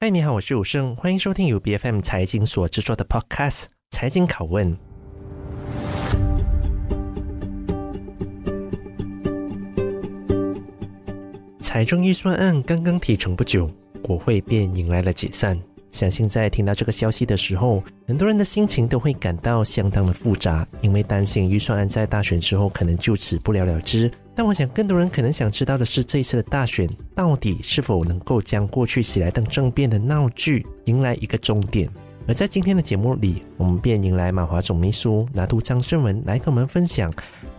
嗨，你好，我是武圣，欢迎收听由 BFM 财经所制作的 Podcast《财经拷问》。财政预算案刚刚提成不久，国会便迎来了解散。相信在听到这个消息的时候，很多人的心情都会感到相当的复杂，因为担心预算案在大选之后可能就此不了了之。但我想，更多人可能想知道的是，这一次的大选到底是否能够将过去喜来登政变的闹剧迎来一个终点？而在今天的节目里，我们便迎来马华总秘书拿督张正文来跟我们分享，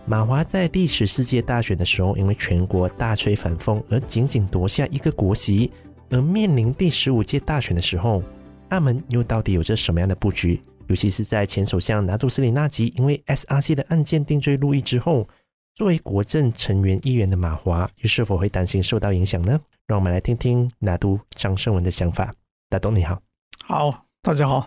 马华在第十四届大选的时候，因为全国大吹反风而仅仅夺下一个国席。而面临第十五届大选的时候，阿门又到底有着什么样的布局？尤其是在前首相拿督斯里纳吉因为 SRC 的案件定罪入狱之后，作为国政成员议员的马华，又是否会担心受到影响呢？让我们来听听拿督张胜文的想法。大东你好，好，大家好。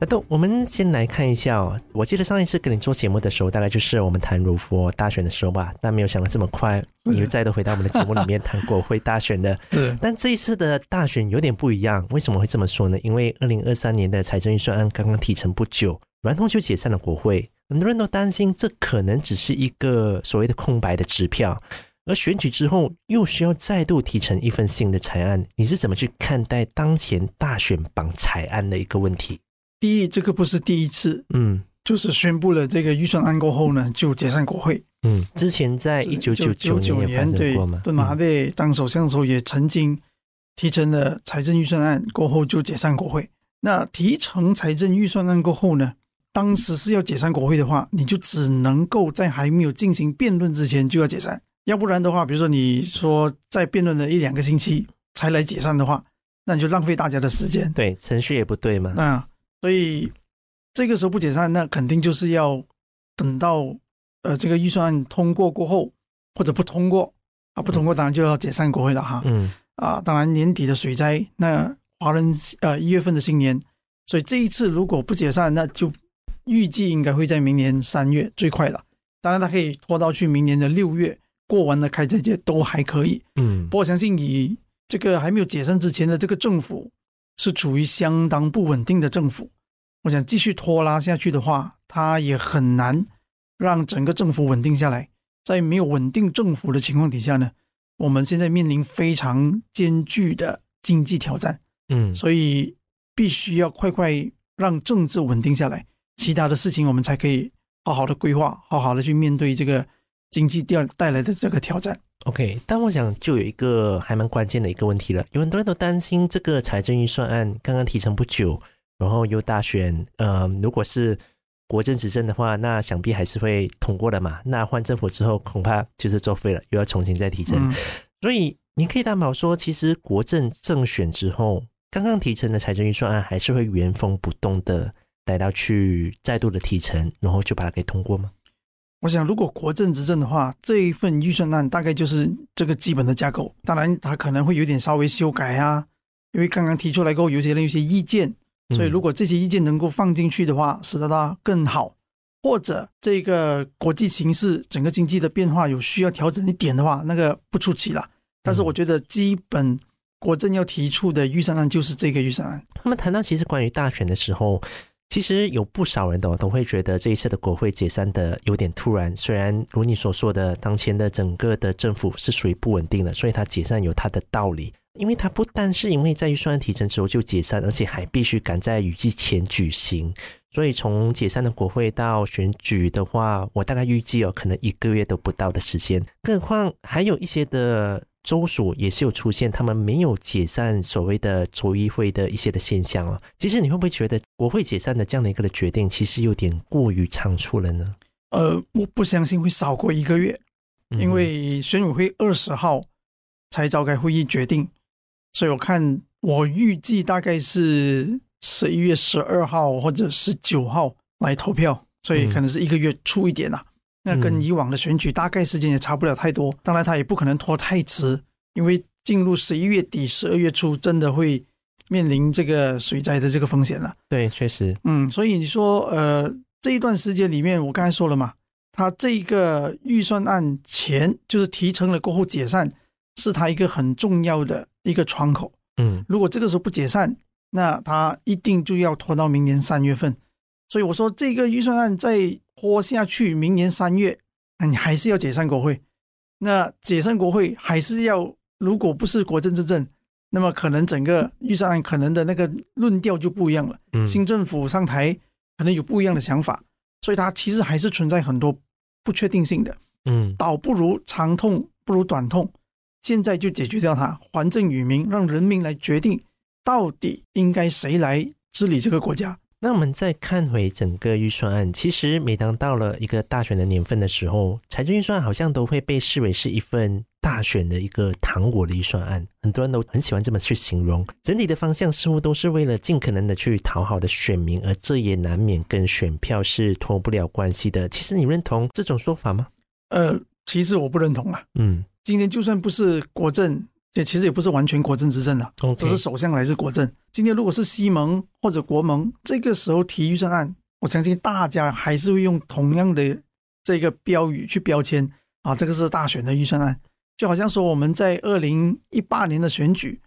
拿督，我们先来看一下哦。我记得上一次跟你做节目的时候，大概就是我们谈柔佛大选的时候吧。但没有想到这么快，你又再度回到我们的节目里面谈国会大选的。是，但这一次的大选有点不一样。为什么会这么说呢？因为二零二三年的财政预算案刚刚提成不久，然后就解散了国会。很多人都担心这可能只是一个所谓的空白的支票，而选举之后又需要再度提成一份新的财案。你是怎么去看待当前大选绑财案的一个问题？第一，这个不是第一次，嗯，就是宣布了这个预算案过后呢，就解散国会。嗯，之前在一九九九年对，邓马哈贝当首相的时候也曾经提成了财政预算案过后就解散国会。那提成财政预算案过后呢，当时是要解散国会的话，你就只能够在还没有进行辩论之前就要解散，要不然的话，比如说你说在辩论了一两个星期才来解散的话，那你就浪费大家的时间。对，程序也不对嘛。那所以这个时候不解散，那肯定就是要等到呃这个预算案通过过后，或者不通过啊，不通过当然就要解散国会了哈。嗯啊，当然年底的水灾，那华人呃一月份的新年，所以这一次如果不解散，那就预计应该会在明年三月最快了。当然它可以拖到去明年的六月过完了开斋节都还可以。嗯，不过相信以这个还没有解散之前的这个政府。是处于相当不稳定的政府，我想继续拖拉下去的话，它也很难让整个政府稳定下来。在没有稳定政府的情况底下呢，我们现在面临非常艰巨的经济挑战。嗯，所以必须要快快让政治稳定下来，其他的事情我们才可以好好的规划，好好的去面对这个经济带带来的这个挑战。OK，但我想就有一个还蛮关键的一个问题了，有很多人都担心这个财政预算案刚刚提成不久，然后又大选，呃，如果是国政执政的话，那想必还是会通过的嘛。那换政府之后，恐怕就是作废了，又要重新再提成。嗯、所以你可以担保说，其实国政政选之后，刚刚提成的财政预算案还是会原封不动的来到去再度的提成，然后就把它给通过吗？我想，如果国政执政的话，这一份预算案大概就是这个基本的架构。当然，它可能会有点稍微修改啊，因为刚刚提出来过后，有些人有些意见，所以如果这些意见能够放进去的话，使得它更好，或者这个国际形势、整个经济的变化有需要调整一点的话，那个不出奇了。但是，我觉得基本国政要提出的预算案就是这个预算案。那么谈到其实关于大选的时候。其实有不少人都都会觉得这一次的国会解散的有点突然。虽然如你所说的，当前的整个的政府是属于不稳定的，所以它解散有它的道理。因为它不但是因为在预算提成之后就解散，而且还必须赶在雨季前举行。所以从解散的国会到选举的话，我大概预计哦，可能一个月都不到的时间。更何况还有一些的。州属也是有出现，他们没有解散所谓的州议会的一些的现象啊。其实你会不会觉得国会解散的这样的一个的决定，其实有点过于仓促了呢？呃，我不相信会少过一个月，因为选委会二十号才召开会议决定，所以我看我预计大概是十一月十二号或者十九号来投票，所以可能是一个月出一点啊。那跟以往的选举大概时间也差不了太多，当然他也不可能拖太迟，因为进入十一月底、十二月初，真的会面临这个水灾的这个风险了。对，确实，嗯，所以你说，呃，这一段时间里面，我刚才说了嘛，他这个预算案前就是提成了过后解散，是他一个很重要的一个窗口。嗯，如果这个时候不解散，那他一定就要拖到明年三月份。所以我说，这个预算案再拖下去，明年三月，那你还是要解散国会。那解散国会还是要，如果不是国政之政，那么可能整个预算案可能的那个论调就不一样了。嗯，新政府上台可能有不一样的想法，所以它其实还是存在很多不确定性的。嗯，倒不如长痛不如短痛，现在就解决掉它，还政于民，让人民来决定到底应该谁来治理这个国家。那我们再看回整个预算案，其实每当到了一个大选的年份的时候，财政预算案好像都会被视为是一份大选的一个糖果的预算案，很多人都很喜欢这么去形容。整体的方向似乎都是为了尽可能的去讨好的选民，而这也难免跟选票是脱不了关系的。其实你认同这种说法吗？呃，其实我不认同啊。嗯，今天就算不是国政。这其实也不是完全国政之政的，只是首相来自国政。今天如果是西盟或者国盟，这个时候提预算案，我相信大家还是会用同样的这个标语去标签啊，这个是大选的预算案。就好像说我们在二零一八年的选举，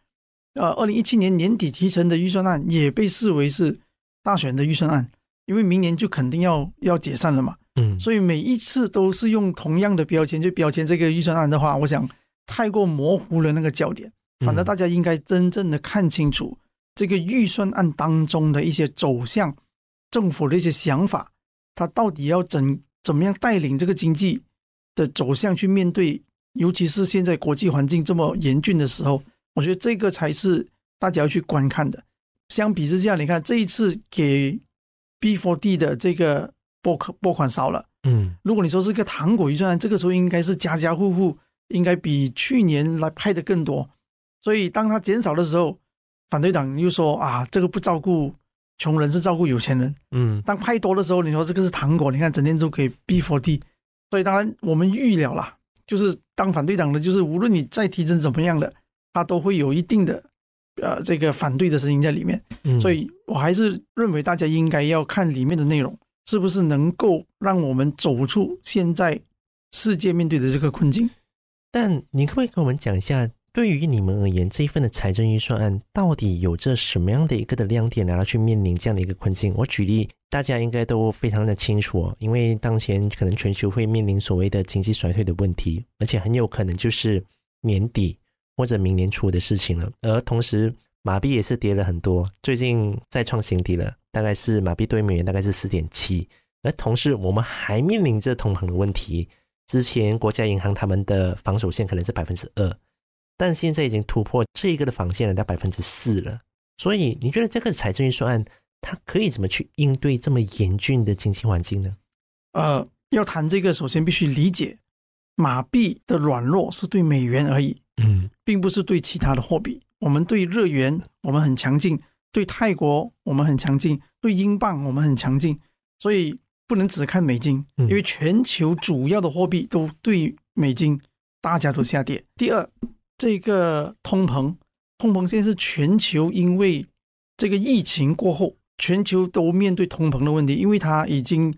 呃，二零一七年年底提成的预算案也被视为是大选的预算案，因为明年就肯定要要解散了嘛。嗯，所以每一次都是用同样的标签去标签这个预算案的话，我想。太过模糊了那个焦点，反正大家应该真正的看清楚这个预算案当中的一些走向，政府的一些想法，他到底要怎怎么样带领这个经济的走向去面对，尤其是现在国际环境这么严峻的时候，我觉得这个才是大家要去观看的。相比之下，你看这一次给 B for D 的这个拨款拨款少了，嗯，如果你说是个糖果预算案，这个时候应该是家家户户。应该比去年来派的更多，所以当他减少的时候，反对党又说啊，这个不照顾穷人，是照顾有钱人。嗯，当派多的时候，你说这个是糖果，你看整天都可以 B4D，所以当然我们预料了，就是当反对党的，就是无论你再提成怎么样的，他都会有一定的呃这个反对的声音在里面。嗯，所以我还是认为大家应该要看里面的内容，是不是能够让我们走出现在世界面对的这个困境。但你可不可以跟我们讲一下，对于你们而言，这一份的财政预算案到底有着什么样的一个的亮点，然后去面临这样的一个困境？我举例，大家应该都非常的清楚，因为当前可能全球会面临所谓的经济衰退的问题，而且很有可能就是年底或者明年初的事情了。而同时，马币也是跌了很多，最近再创新低了，大概是马币兑美元大概是四点七。而同时，我们还面临着通膨的问题。之前国家银行他们的防守线可能是百分之二，但现在已经突破这个的防线了，到百分之四了。所以你觉得这个财政预算案它可以怎么去应对这么严峻的经济环境呢？呃，要谈这个，首先必须理解马币的软弱是对美元而已，嗯，并不是对其他的货币。我们对日元我们很强劲，对泰国我们很强劲，对英镑我们很强劲，所以。不能只看美金，因为全球主要的货币都对美金，大家都下跌。第二，这个通膨，通膨现在是全球因为这个疫情过后，全球都面对通膨的问题，因为它已经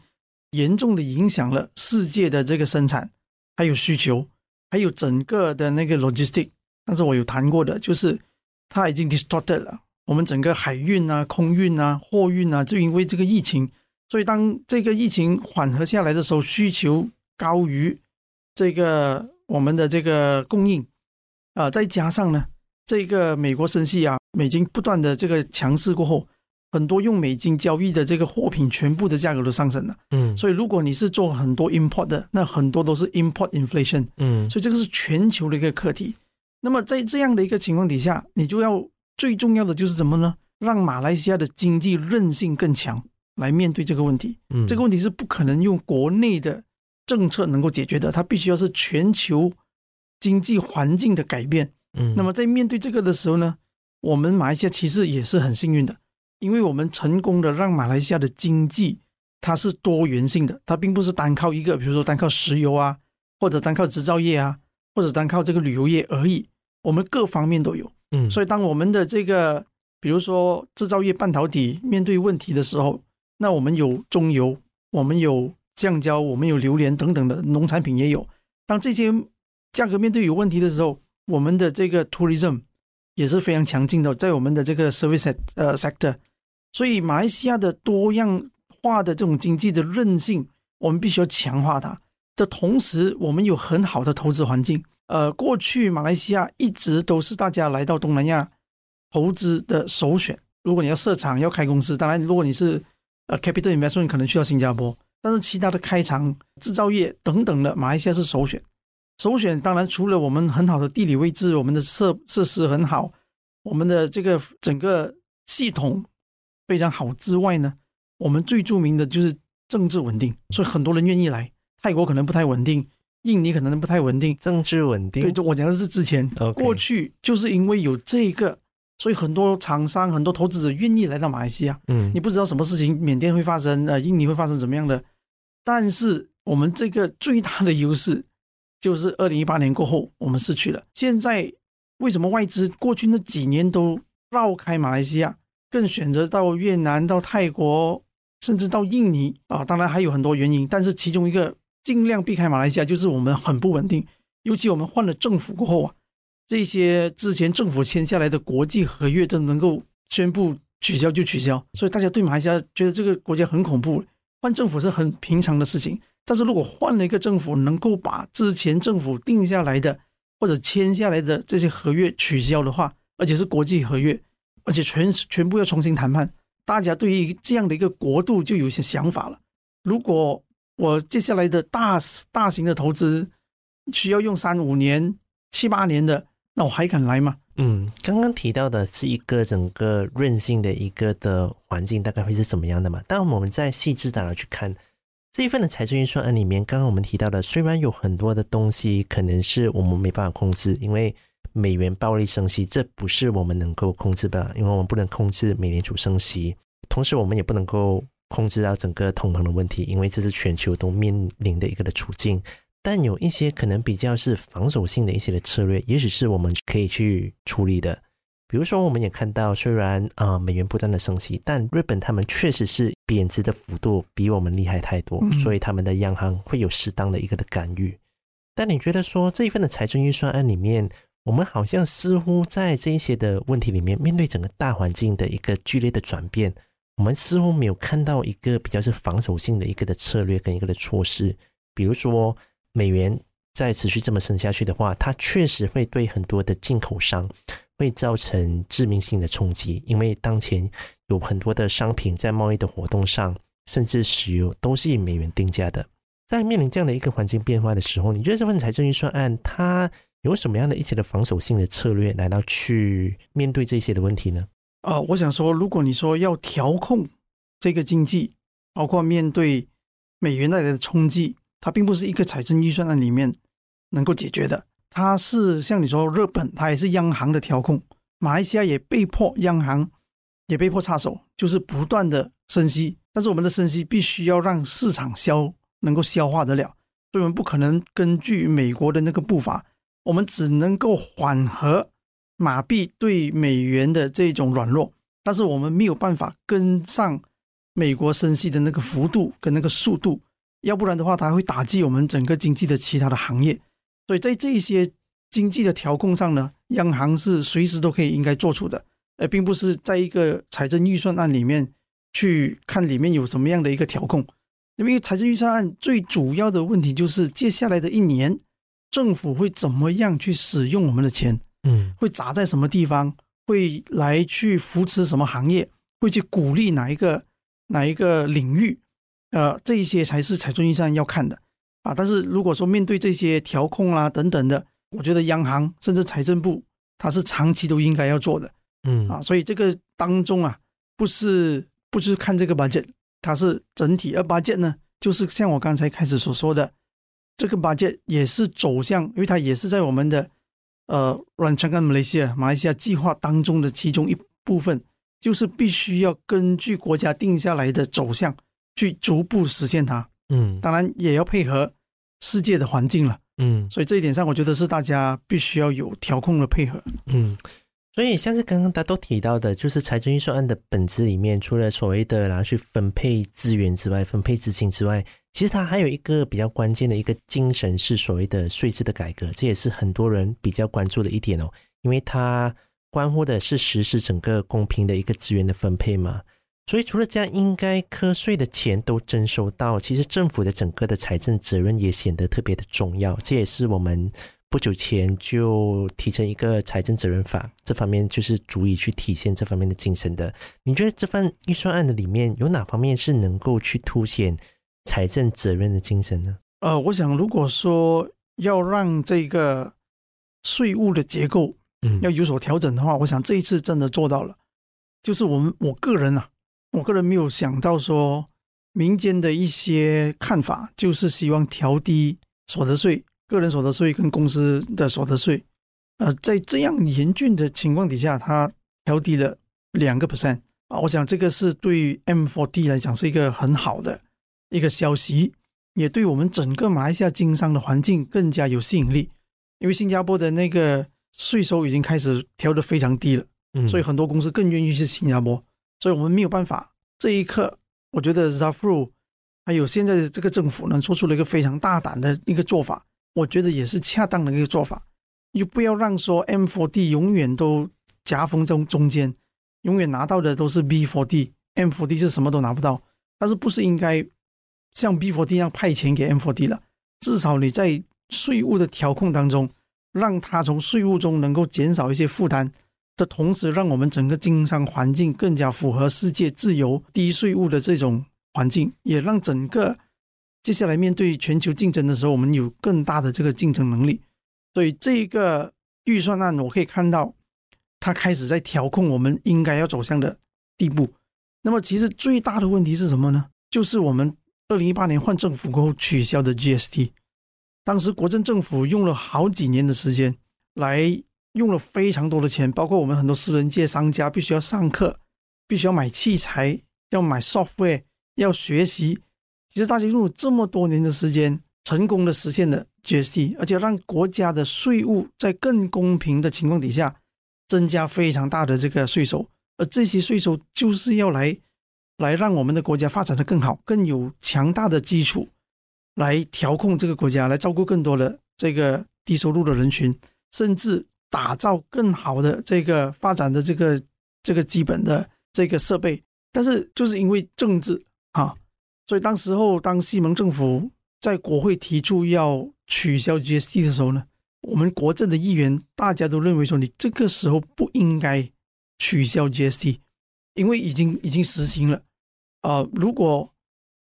严重的影响了世界的这个生产，还有需求，还有整个的那个 logistic。但是我有谈过的，就是它已经 distorted 了，我们整个海运啊、空运啊、货运啊，就因为这个疫情。所以，当这个疫情缓和下来的时候，需求高于这个我们的这个供应，啊，再加上呢，这个美国升息啊，美金不断的这个强势过后，很多用美金交易的这个货品，全部的价格都上升了。嗯，所以如果你是做很多 import 的，那很多都是 import inflation。嗯，所以这个是全球的一个课题。那么在这样的一个情况底下，你就要最重要的就是什么呢？让马来西亚的经济韧性更强。来面对这个问题，嗯，这个问题是不可能用国内的政策能够解决的，它必须要是全球经济环境的改变。嗯，那么在面对这个的时候呢，我们马来西亚其实也是很幸运的，因为我们成功的让马来西亚的经济它是多元性的，它并不是单靠一个，比如说单靠石油啊，或者单靠制造业啊，或者单靠这个旅游业而已，我们各方面都有。嗯，所以当我们的这个，比如说制造业半导体面对问题的时候，那我们有中油，我们有橡胶，我们有榴莲等等的农产品也有。当这些价格面对有问题的时候，我们的这个 tourism 也是非常强劲的，在我们的这个 service 呃 sector。所以马来西亚的多样化的这种经济的韧性，我们必须要强化它。的同时，我们有很好的投资环境。呃，过去马来西亚一直都是大家来到东南亚投资的首选。如果你要设厂、要开公司，当然，如果你是呃 capital investment，可能去到新加坡。但是其他的开厂、制造业等等的，马来西亚是首选。首选当然除了我们很好的地理位置，我们的设设施很好，我们的这个整个系统非常好之外呢，我们最著名的就是政治稳定，所以很多人愿意来。泰国可能不太稳定，印尼可能不太稳定，政治稳定。对，就我讲的是之前.过去就是因为有这个，所以很多厂商、很多投资者愿意来到马来西亚。嗯，你不知道什么事情，缅甸会发生，呃，印尼会发生怎么样的？但是我们这个最大的优势就是二零一八年过后我们失去了。现在为什么外资过去那几年都绕开马来西亚，更选择到越南、到泰国，甚至到印尼啊？当然还有很多原因，但是其中一个。尽量避开马来西亚，就是我们很不稳定。尤其我们换了政府过后啊，这些之前政府签下来的国际合约，都能够宣布取消就取消。所以大家对马来西亚觉得这个国家很恐怖。换政府是很平常的事情，但是如果换了一个政府，能够把之前政府定下来的或者签下来的这些合约取消的话，而且是国际合约，而且全全部要重新谈判，大家对于这样的一个国度就有些想法了。如果我接下来的大大型的投资需要用三五年、七八年的，那我还敢来吗？嗯，刚刚提到的是一个整个韧性的一个的环境，大概会是怎么样的嘛？当我们在细致的去看这一份的财政预算案里面，刚刚我们提到的，虽然有很多的东西可能是我们没办法控制，因为美元暴力升息，这不是我们能够控制的，因为我们不能控制美联储升息，同时我们也不能够。控制到整个通膨的问题，因为这是全球都面临的一个的处境。但有一些可能比较是防守性的一些的策略，也许是我们可以去处理的。比如说，我们也看到，虽然啊、呃、美元不断的升息，但日本他们确实是贬值的幅度比我们厉害太多，所以他们的央行会有适当的一个的干预。但你觉得说这一份的财政预算案里面，我们好像似乎在这一些的问题里面，面对整个大环境的一个剧烈的转变。我们似乎没有看到一个比较是防守性的一个的策略跟一个的措施，比如说美元再持续这么升下去的话，它确实会对很多的进口商会造成致命性的冲击，因为当前有很多的商品在贸易的活动上，甚至石油都是以美元定价的。在面临这样的一个环境变化的时候，你觉得这份财政预算案它有什么样的一些的防守性的策略来到去面对这些的问题呢？呃，我想说，如果你说要调控这个经济，包括面对美元带来的冲击，它并不是一个财政预算案里面能够解决的。它是像你说，日本它也是央行的调控，马来西亚也被迫央行也被迫插手，就是不断的升息。但是我们的升息必须要让市场消能够消化得了，所以我们不可能根据美国的那个步伐，我们只能够缓和。马币对美元的这种软弱，但是我们没有办法跟上美国升息的那个幅度跟那个速度，要不然的话，它会打击我们整个经济的其他的行业。所以在这些经济的调控上呢，央行是随时都可以应该做出的，而并不是在一个财政预算案里面去看里面有什么样的一个调控。因为财政预算案最主要的问题就是接下来的一年，政府会怎么样去使用我们的钱。嗯，会砸在什么地方？会来去扶持什么行业？会去鼓励哪一个哪一个领域？呃，这一些才是财政预算要看的啊。但是如果说面对这些调控啦、啊、等等的，我觉得央行甚至财政部它是长期都应该要做的。嗯啊，所以这个当中啊，不是不是看这个 budget，它是整体。而 budget 呢，就是像我刚才开始所说的，这个 budget 也是走向，因为它也是在我们的。呃，Rancangan Malaysia 马来西亚计划当中的其中一部分，就是必须要根据国家定下来的走向去逐步实现它。嗯，当然也要配合世界的环境了。嗯，所以这一点上，我觉得是大家必须要有调控的配合。嗯，所以像是刚刚大家都提到的，就是财政预算案的本质里面，除了所谓的然后去分配资源之外，分配资金之外，其实它还有一个比较关键的一个精神是所谓的税制的改革，这也是很多人比较关注的一点哦，因为它关乎的是实施整个公平的一个资源的分配嘛。所以除了这样，应该课税的钱都征收到，其实政府的整个的财政责任也显得特别的重要，这也是我们。不久前就提成一个财政责任法，这方面就是足以去体现这方面的精神的。你觉得这份预算案的里面有哪方面是能够去凸显财政责任的精神呢？呃，我想如果说要让这个税务的结构嗯要有所调整的话，嗯，我想这一次真的做到了。就是我们我个人啊，我个人没有想到说民间的一些看法，就是希望调低所得税。个人所得税跟公司的所得税，呃，在这样严峻的情况底下，它调低了两个 percent 啊，我想这个是对于 M4D 来讲是一个很好的一个消息，也对我们整个马来西亚经商的环境更加有吸引力。因为新加坡的那个税收已经开始调得非常低了，嗯，所以很多公司更愿意去新加坡，所以我们没有办法。这一刻，我觉得 Zafru 还有现在的这个政府呢，做出了一个非常大胆的一个做法。我觉得也是恰当的一个做法，又不要让说 M4D 永远都夹缝中中间，永远拿到的都是 B4D，M4D 是什么都拿不到。但是不是应该像 B4D 一样派钱给 M4D 了？至少你在税务的调控当中，让他从税务中能够减少一些负担的同时，让我们整个经商环境更加符合世界自由低税务的这种环境，也让整个。接下来面对全球竞争的时候，我们有更大的这个竞争能力。所以这一个预算案，我可以看到，它开始在调控我们应该要走向的地步。那么，其实最大的问题是什么呢？就是我们二零一八年换政府过后取消的 GST。当时国政政府用了好几年的时间，来用了非常多的钱，包括我们很多私人界商家必须要上课，必须要买器材，要买 software，要学习。其实大家用了这么多年的时间，成功的实现了 GST，而且让国家的税务在更公平的情况底下，增加非常大的这个税收，而这些税收就是要来来让我们的国家发展的更好，更有强大的基础，来调控这个国家，来照顾更多的这个低收入的人群，甚至打造更好的这个发展的这个这个基本的这个设备。但是就是因为政治啊。所以当时候，当西蒙政府在国会提出要取消 GST 的时候呢，我们国政的议员大家都认为说，你这个时候不应该取消 GST，因为已经已经实行了。呃，如果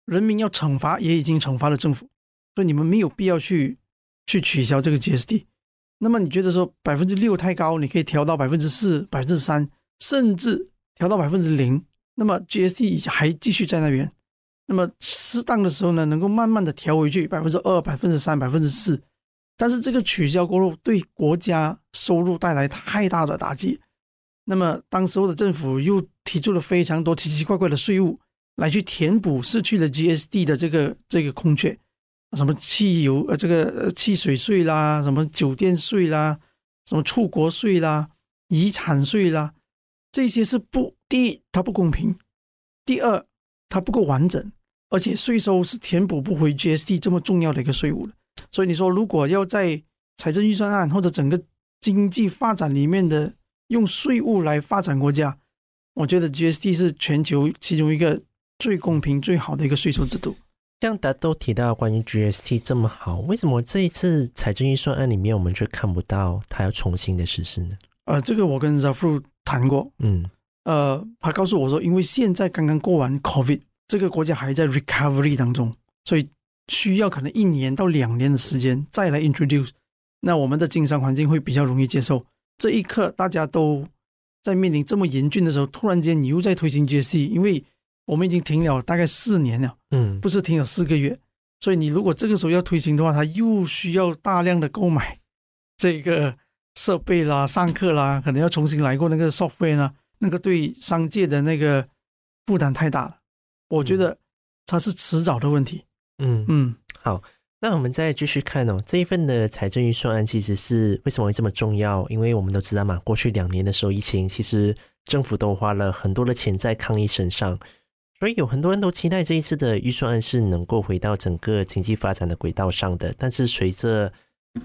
人民要惩罚，也已经惩罚了政府，所以你们没有必要去去取消这个 GST。那么你觉得说百分之六太高，你可以调到百分之四、百分之三，甚至调到百分之零，那么 GST 还继续在那边。那么适当的时候呢，能够慢慢的调回去百分之二、百分之三、百分之四，但是这个取消过后，对国家收入带来太大的打击。那么当时候的政府又提出了非常多奇奇怪怪的税务来去填补失去了 GST 的这个这个空缺，什么汽油呃这个呃汽水税啦，什么酒店税啦，什么出国税啦，遗产税啦，这些是不，第一它不公平，第二它不够完整。而且税收是填补不回 GST 这么重要的一个税务的，所以你说如果要在财政预算案或者整个经济发展里面的用税务来发展国家，我觉得 GST 是全球其中一个最公平最好的一个税收制度。像大家都提到关于 GST 这么好，为什么这一次财政预算案里面我们却看不到它要重新的实施呢？呃，这个我跟 Zafrul 谈过，嗯，呃，他告诉我说，因为现在刚刚过完 COVID。这个国家还在 recovery 当中，所以需要可能一年到两年的时间再来 introduce，那我们的经商环境会比较容易接受。这一刻大家都在面临这么严峻的时候，突然间你又在推行 GST，因为我们已经停了大概四年了，嗯，不是停了四个月，所以你如果这个时候要推行的话，它又需要大量的购买这个设备啦、上课啦，可能要重新来过那个 software 呢，那个对商界的那个负担太大了。我觉得它是迟早的问题。嗯。嗯，好，那我们再继续看哦，这一份的财政预算案其实是为什么会这么重要？因为我们都知道嘛，过去两年的时候疫情，其实政府都花了很多的钱在抗疫身上，所以有很多人都期待这一次的预算案是能够回到整个经济发展的轨道上的。但是随着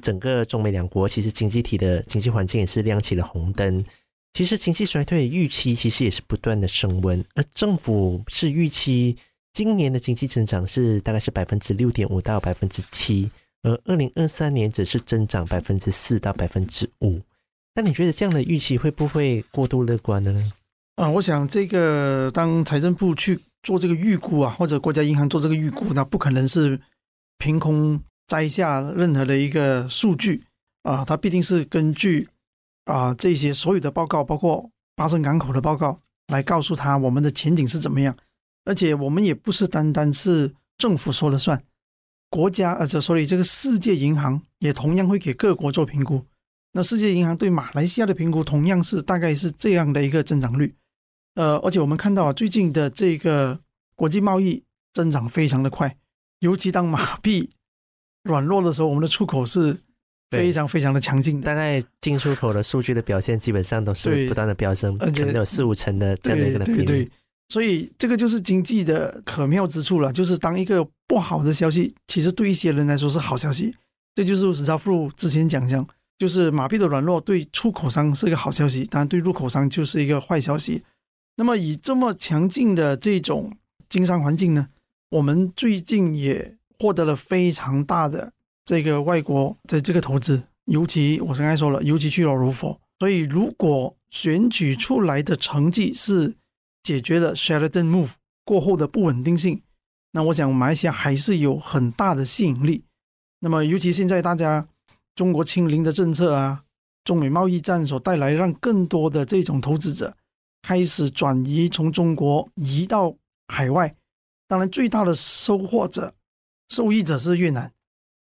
整个中美两国其实经济体的经济环境也是亮起了红灯，其实经济衰退预期其实也是不断的升温，而政府是预期。今年的经济增长是大概是百分之六点五到百分之七，而二零二三年只是增长百分之四到百分之五。那你觉得这样的预期会不会过度乐观呢？啊，我想这个当财政部去做这个预估啊，或者国家银行做这个预估，那不可能是凭空摘下任何的一个数据啊，它必定是根据啊这些所有的报告，包括巴生港口的报告，来告诉他我们的前景是怎么样。而且我们也不是单单是政府说了算，国家而且所以这个世界银行也同样会给各国做评估。那世界银行对马来西亚的评估同样是大概是这样的一个增长率。呃，而且我们看到啊，最近的这个国际贸易增长非常的快，尤其当马币软弱的时候，我们的出口是非常非常的强劲。大概进出口的数据的表现基本上都是不断的飙升，可能有四五成的这样的一个比例。所以这个就是经济的可妙之处了，就是当一个不好的消息，其实对一些人来说是好消息。这就是史兆富之前讲讲，就是马币的软弱对出口商是一个好消息，当然对入口商就是一个坏消息。那么以这么强劲的这种经商环境呢，我们最近也获得了非常大的这个外国的这个投资，尤其我刚才说了，尤其去了卢佛。所以如果选举出来的成绩是，解决了 Sheraton Move 过后的不稳定性，那我想马来西亚还是有很大的吸引力。那么，尤其现在大家中国清零的政策啊，中美贸易战所带来，让更多的这种投资者开始转移从中国移到海外。当然，最大的收获者、受益者是越南，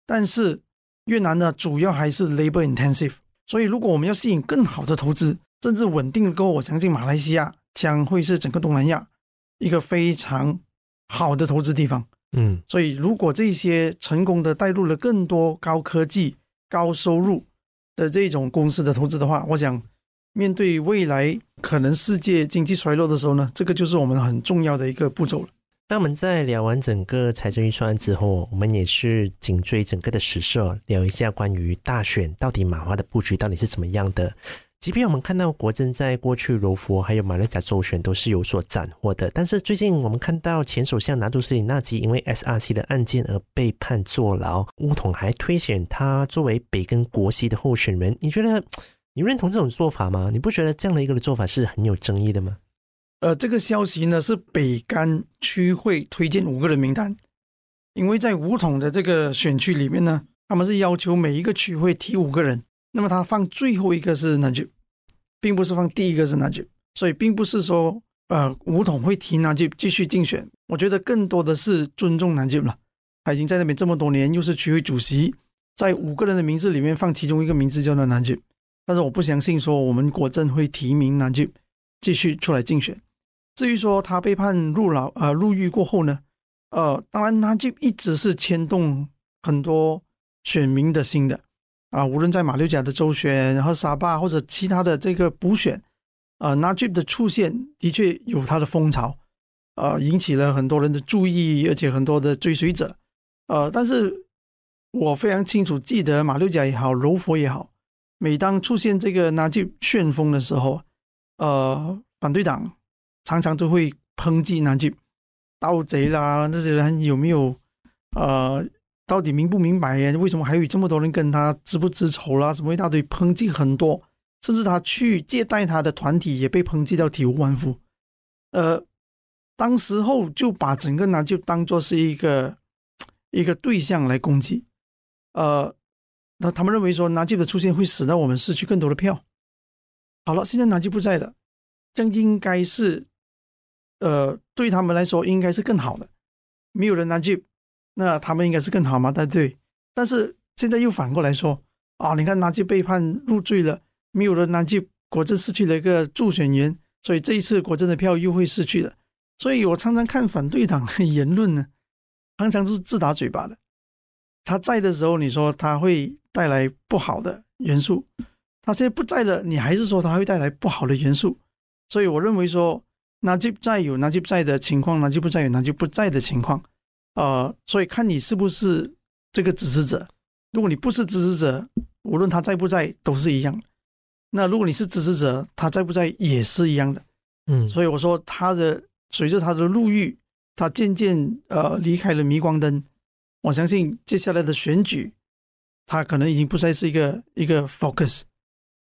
但是越南呢，主要还是 labor intensive。所以，如果我们要吸引更好的投资，甚至稳定的我相信马来西亚。将会是整个东南亚一个非常好的投资地方，嗯，所以如果这些成功的带入了更多高科技、高收入的这种公司的投资的话，我想面对未来可能世界经济衰落的时候呢，这个就是我们很重要的一个步骤了。那我们在聊完整个财政预算案之后，我们也是紧追整个的时事，聊一下关于大选到底马华的布局到底是怎么样的。即便我们看到国阵在过去柔佛还有马六甲州选都是有所斩获的，但是最近我们看到前首相拿督斯里纳吉因为 SRC 的案件而被判坐牢，巫统还推选他作为北根国席的候选人。你觉得你认同这种做法吗？你不觉得这样的一个做法是很有争议的吗？呃，这个消息呢是北干区会推荐五个人名单，因为在五统的这个选区里面呢，他们是要求每一个区会提五个人，那么他放最后一个是纳吉。并不是放第一个是纳吉，所以并不是说呃五统会提纳吉继续竞选。我觉得更多的是尊重纳吉了。他已经在那边这么多年，又是区会主席，在五个人的名字里面放其中一个名字叫做纳吉。但是我不相信说我们国阵会提名纳吉继续出来竞选。至于说他被判入牢呃入狱过后呢，呃当然纳吉一直是牵动很多选民的心的。啊，无论在马六甲的周选，然后沙巴或者其他的这个补选，呃，纳吉的出现的确有他的风潮，呃，引起了很多人的注意，而且很多的追随者，呃，但是我非常清楚记得马六甲也好，柔佛也好，每当出现这个纳吉旋风的时候，呃，反对党常常都会抨击纳吉盗贼啦，那些人有没有呃？到底明不明白呀？为什么还有这么多人跟他知不知仇啦？什么一大堆抨击很多，甚至他去接待他的团体也被抨击到体无完肤。呃，当时候就把整个纳吉当作是一个一个对象来攻击。呃，那他们认为说南吉的出现会使得我们失去更多的票。好了，现在南吉不在了，这应该是呃对他们来说应该是更好的，没有了南吉。那他们应该是更好嘛？对对，但是现在又反过来说啊，你看南吉被判入罪了，没有了南吉，国政失去了一个助选员，所以这一次国政的票又会失去了。所以我常常看反对党的言论呢，常常是自打嘴巴的。他在的时候，你说他会带来不好的元素；他现在不在了，你还是说他会带来不好的元素。所以我认为说，那就在有那就在的情况，那就不在有那就不在的情况。呃，所以看你是不是这个支持者。如果你不是支持者，无论他在不在都是一样。那如果你是支持者，他在不在也是一样的。嗯，所以我说他的随着他的入狱，他渐渐呃离开了镁光灯。我相信接下来的选举，他可能已经不再是一个一个 focus，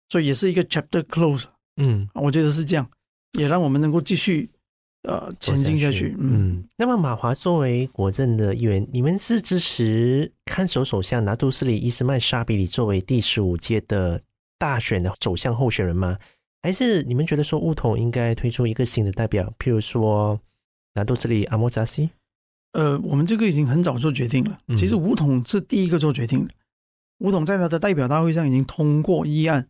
所以也是一个 chapter close。嗯，我觉得是这样，也让我们能够继续呃前进下去。嗯，嗯，那么马华作为国政的议员，你们是支持看守首相拿督斯里伊斯曼沙比里作为第十五届的大选的首相候选人吗？还是你们觉得说巫统应该推出一个新的代表，譬如说拿督斯里阿莫扎西？呃，我们这个已经很早做决定了。其实吴统是第一个做决定的。吴统在他的代表大会上已经通过议案，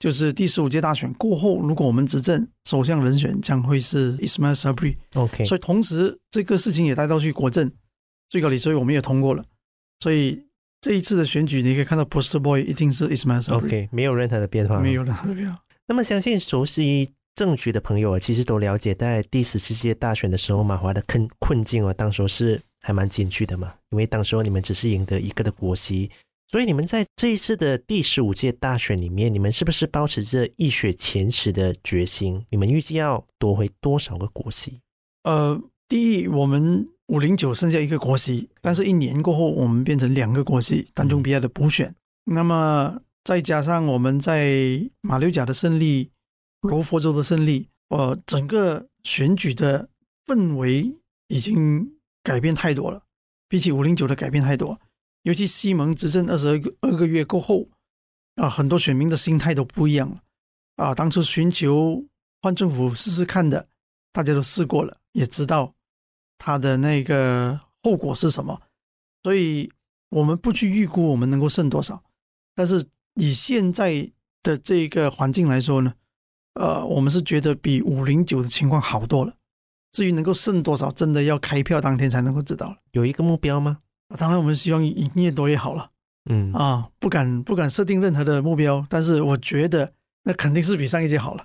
就是第十五届大选过后，如果我们执政，首相人选将会是 Ismail Sabri。OK，所以同时这个事情也带到去国政最高理事会，我们也通过了。所以这一次的选举，你可以看到 Poster Boy 一定是 Ismail Sabri。OK，没有任何的变化，没有任何的变化。那么相信熟悉。政局的朋友啊，其实都了解，在第十四届大选的时候，马华的困困境啊，当时候是还蛮艰巨的嘛。因为当时候你们只是赢得一个的国席，所以你们在这一次的第十五届大选里面，你们是不是保持着一雪前耻的决心？你们预计要夺回多少个国席？呃，第一，我们五零九剩下一个国席，但是一年过后，我们变成两个国席，当中比亚的补选。嗯、那么再加上我们在马六甲的胜利。罗佛州的胜利，呃，整个选举的氛围已经改变太多了，比起五零九的改变太多。尤其西蒙执政二十二个月过后，啊、很多选民的心态都不一样了。啊、当初寻求换政府试试看的，大家都试过了，也知道他的那个后果是什么。所以，我们不去预估我们能够胜多少，但是以现在的这个环境来说呢，呃，我们是觉得比五零九的情况好多了。至于能够剩多少，真的要开票当天才能够知道了。有一个目标吗？当然，我们希望赢越多越好了。嗯啊，不敢不敢设定任何的目标，但是我觉得那肯定是比上一届好了。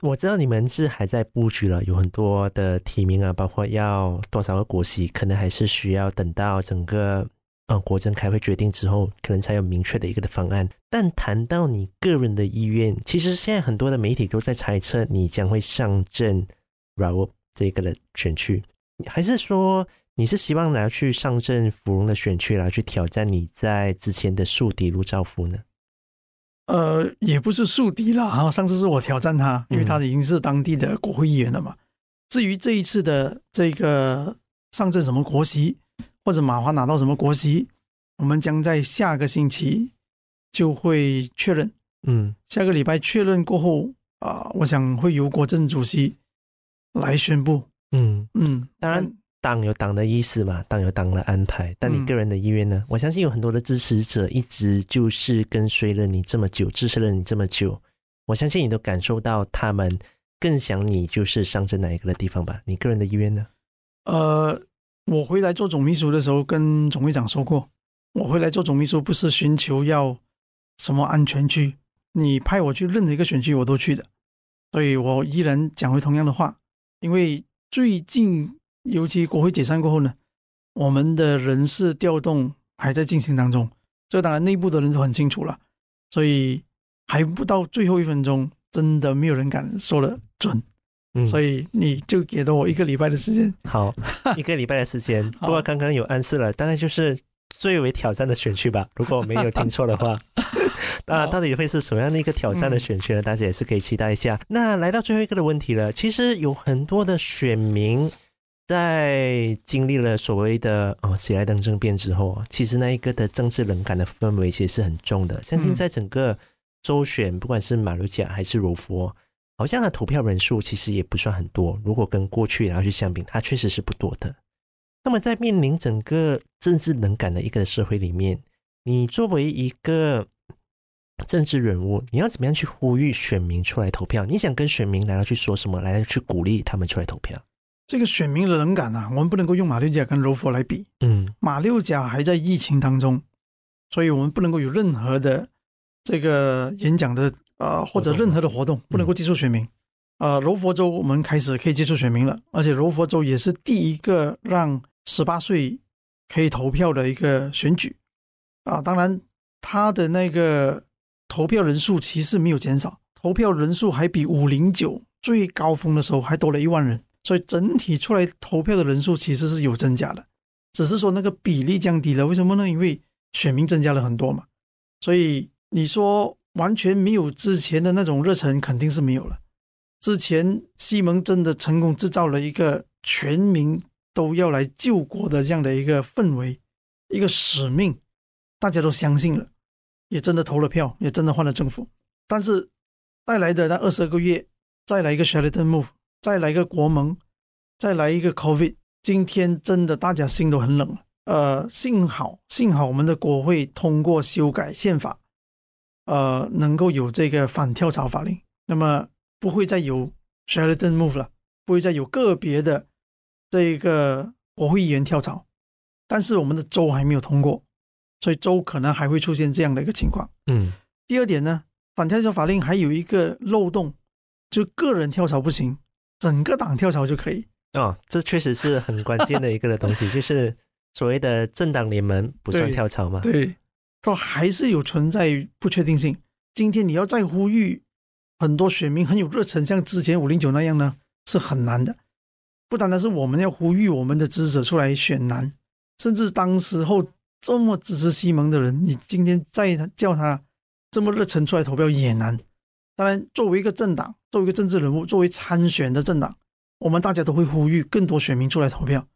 我知道你们是还在布局了，有很多的提名啊，包括要多少个国席，可能还是需要等到整个。嗯，国政开会决定之后，可能才有明确的一个的方案。但谈到你个人的意愿，其实现在很多的媒体都在猜测你将会上阵 Rawup 这个的选区，还是说你是希望拿去上阵芙蓉的选区，来去挑战你在之前的宿敌卢兆福呢？呃，也不是宿敌了啊，上次是我挑战他，因为他已经是当地的国会议员了嘛。嗯、至于这一次的这个上阵什么国席？或者马华拿到什么国席，我们将在下个星期就会确认。嗯，下个礼拜确认过后啊、呃，我想会由国政主席来宣布。嗯嗯，当然党有党的意思嘛，党有党的安排。但你个人的意愿呢？嗯、我相信有很多的支持者一直就是跟随了你这么久，支持了你这么久。我相信你都感受到他们更想你就是上阵哪一个的地方吧？你个人的意愿呢？呃。我回来做总秘书的时候，跟总会长说过，我回来做总秘书不是寻求要什么安全区，你派我去任何一个选区我都去的，所以我依然讲回同样的话。因为最近，尤其国会解散过后呢，我们的人事调动还在进行当中，这当然内部的人都很清楚了，所以还不到最后一分钟，真的没有人敢说了准。嗯，所以你就给了我一个礼拜的时间。好，一个礼拜的时间。不过刚刚有暗示了，大概就是最为挑战的选区吧。如果我没有听错的话，那到底会是什么样的一个挑战的选区呢？大家也是可以期待一下。那来到最后一个的问题了，其实有很多的选民在经历了所谓的哦喜来登政变之后，其实那一个的政治冷感的氛围其实是很重的。相信在整个州选，不管是马六甲还是柔佛。好像他投票人数其实也不算很多，如果跟过去然后去相比，它确实是不多的。那么在面临整个政治冷感的一个社会里面，你作为一个政治人物，你要怎么样去呼吁选民出来投票？你想跟选民来到去说什么，来去鼓励他们出来投票？这个选民的冷感啊，我们不能够用马六甲跟柔佛来比。嗯，马六甲还在疫情当中，所以我们不能够有任何的这个演讲的呃或者任何的活动，不能够接触选民。啊、呃，柔佛州我们开始可以接触选民了，而且柔佛州也是第一个让十八岁可以投票的一个选举。啊、呃，当然他的那个投票人数其实没有减少，投票人数还比五零九最高峰的时候还多了一万人。所以整体出来投票的人数其实是有增加的，只是说那个比例降低了。为什么呢？因为选民增加了很多嘛。所以你说完全没有之前的那种热忱，肯定是没有了。之前西蒙真的成功制造了一个全民都要来救国的这样的一个氛围，一个使命，大家都相信了，也真的投了票，也真的换了政府。但是带来的那二十个月，再来一个 Sheraton Move。再来一个国盟，再来一个 COVID，今天真的大家心都很冷了。呃，幸好幸好我们的国会通过修改宪法，呃，能够有这个反跳槽法令，那么不会再有 Sheraton Move 了，不会再有个别的这个国会议员跳槽。但是我们的州还没有通过，所以州可能还会出现这样的一个情况。嗯，第二点呢，反跳槽法令还有一个漏洞，就个人跳槽不行。整个党跳槽就可以哦，这确实是很关键的一个的东西，就是所谓的政党联盟不算跳槽嘛？对，说还是有存在不确定性。今天你要再呼吁很多选民很有热忱，像之前五零九那样呢，是很难的。不单单是我们要呼吁我们的支持者出来选难，甚至当时候这么支持西蒙的人，你今天再叫他这么热忱出来投票也难。当然，作为一个政党，作为一个政治人物，作为参选的政党，我们大家都会呼吁更多选民出来投票，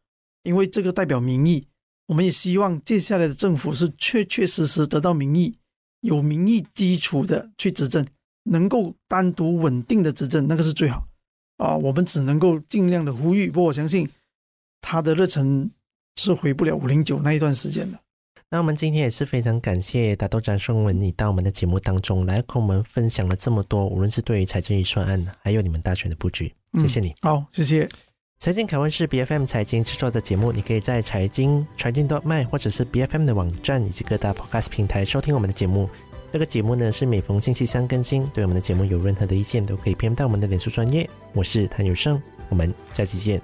因为这个代表民意。我们也希望接下来的政府是确确实实得到民意，有民意基础的去执政，能够单独稳定的执政，那个是最好。啊，我们只能够尽量的呼吁，不过我相信他的热忱是回不了五零九那一段时间的。那我们今天也是非常感谢大豆张盛文你到我们的节目当中来跟我们分享了这么多，无论是对于财政预算案，还有你们大选的布局，谢谢你。嗯、好，谢谢。财经凯问是 BFM 财经制作的节目，你可以在财经财经 .my 或者是 BFM 的网站以及各大 Podcast 平台收听我们的节目。这个节目呢是每逢星期三更新。对我们的节目有任何的意见，都可以 PM 到我们的脸书专业。我是谭友胜，我们下期见。